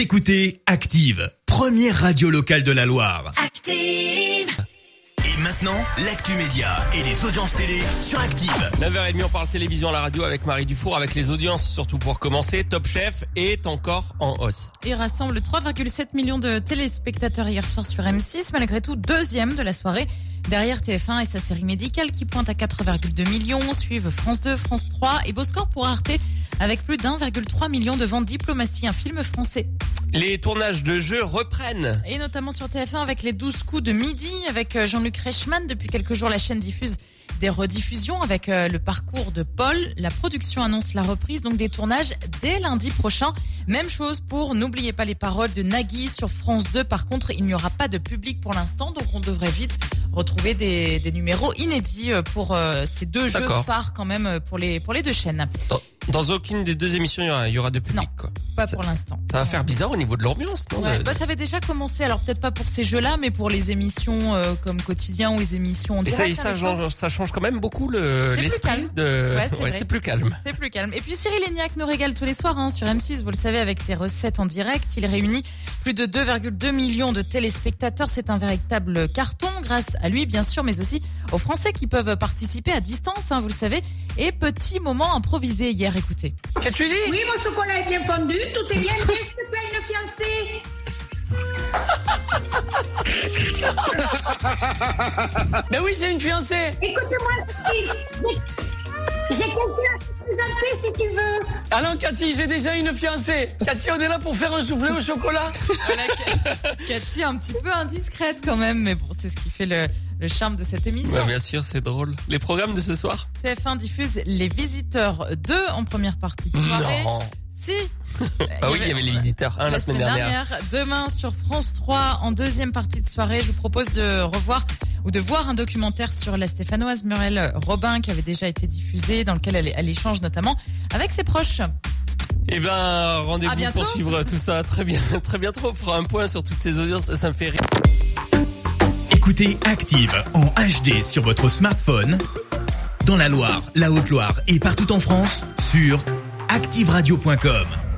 Vous écoutez Active, première radio locale de la Loire. Active. Et maintenant, l'actu média et les audiences télé sur Active. 9h30, on parle télévision à la radio avec Marie Dufour, avec les audiences, surtout pour commencer. Top Chef est encore en hausse. Il rassemble 3,7 millions de téléspectateurs hier soir sur M6, malgré tout deuxième de la soirée. Derrière TF1 et sa série médicale qui pointe à 4,2 millions, suivent France 2, France 3 et beau score pour Arte avec plus d'1,3 million de ventes diplomatie, un film français. Les tournages de jeux reprennent. Et notamment sur TF1 avec les 12 coups de midi avec euh, Jean-Luc Reichmann. Depuis quelques jours, la chaîne diffuse des rediffusions avec euh, le parcours de Paul. La production annonce la reprise donc des tournages dès lundi prochain. Même chose pour N'oubliez pas les paroles de Nagui sur France 2. Par contre, il n'y aura pas de public pour l'instant, donc on devrait vite retrouver des, des numéros inédits euh, pour euh, ces deux jeux phares quand même pour les pour les deux chaînes. Dans, dans aucune des deux émissions, il y aura, il y aura de public. Non. Quoi. Pas Ça- pour l'instant. Ça va faire bizarre au niveau de l'ambiance, non Ouais, de- bah, ça avait déjà commencé, alors peut-être pas pour ces jeux-là, mais pour les émissions euh, comme quotidien ou les émissions en Et ça, et ça, change, ça change quand même beaucoup le C'est plus l'esprit calme. de. Ouais, c'est plus calme. C'est plus calme. Et puis Cyril Lignac nous régale tous les soirs hein, sur M6, vous le savez, avec ses recettes en direct. Il réunit plus de 2,2 millions de téléspectateurs. C'est un véritable carton grâce à lui, bien sûr, mais aussi aux Français qui peuvent participer à distance, hein, vous le savez. Et petit moment improvisé hier, écoutez. Qu'est-ce que tu dis Oui, mon chocolat est bien fondu, tout est bien. Est-ce que tu as une fiancée Ben oui, j'ai une fiancée. Écoute-moi, j'ai- quelqu'un à te présenter si tu veux. Ah non, Cathy, j'ai déjà une fiancée. Cathy, on est là pour faire un soufflé au chocolat. Voilà, Cathy, un petit peu indiscrète quand même, mais bon, c'est ce qui fait le, le charme de cette émission. Bien sûr, c'est drôle. Les programmes de ce soir? TF1 diffuse Les Visiteurs 2 en première partie de soirée. Non. Si. Ah oui, il y avait les visiteurs. La, semaine dernière. Demain sur France 3, en deuxième partie de soirée, je vous propose de revoir ou de voir un documentaire sur la Stéphanoise Muriel Robin qui avait déjà été diffusé, dans lequel elle, elle échange notamment avec ses proches. Eh ben, rendez-vous pour suivre tout ça très bien, très bientôt. On fera un point sur toutes ces audiences. Ça me fait rire. Écoutez Active en HD sur votre smartphone, dans la Loire, la Haute-Loire et partout en France, sur activeradio.com.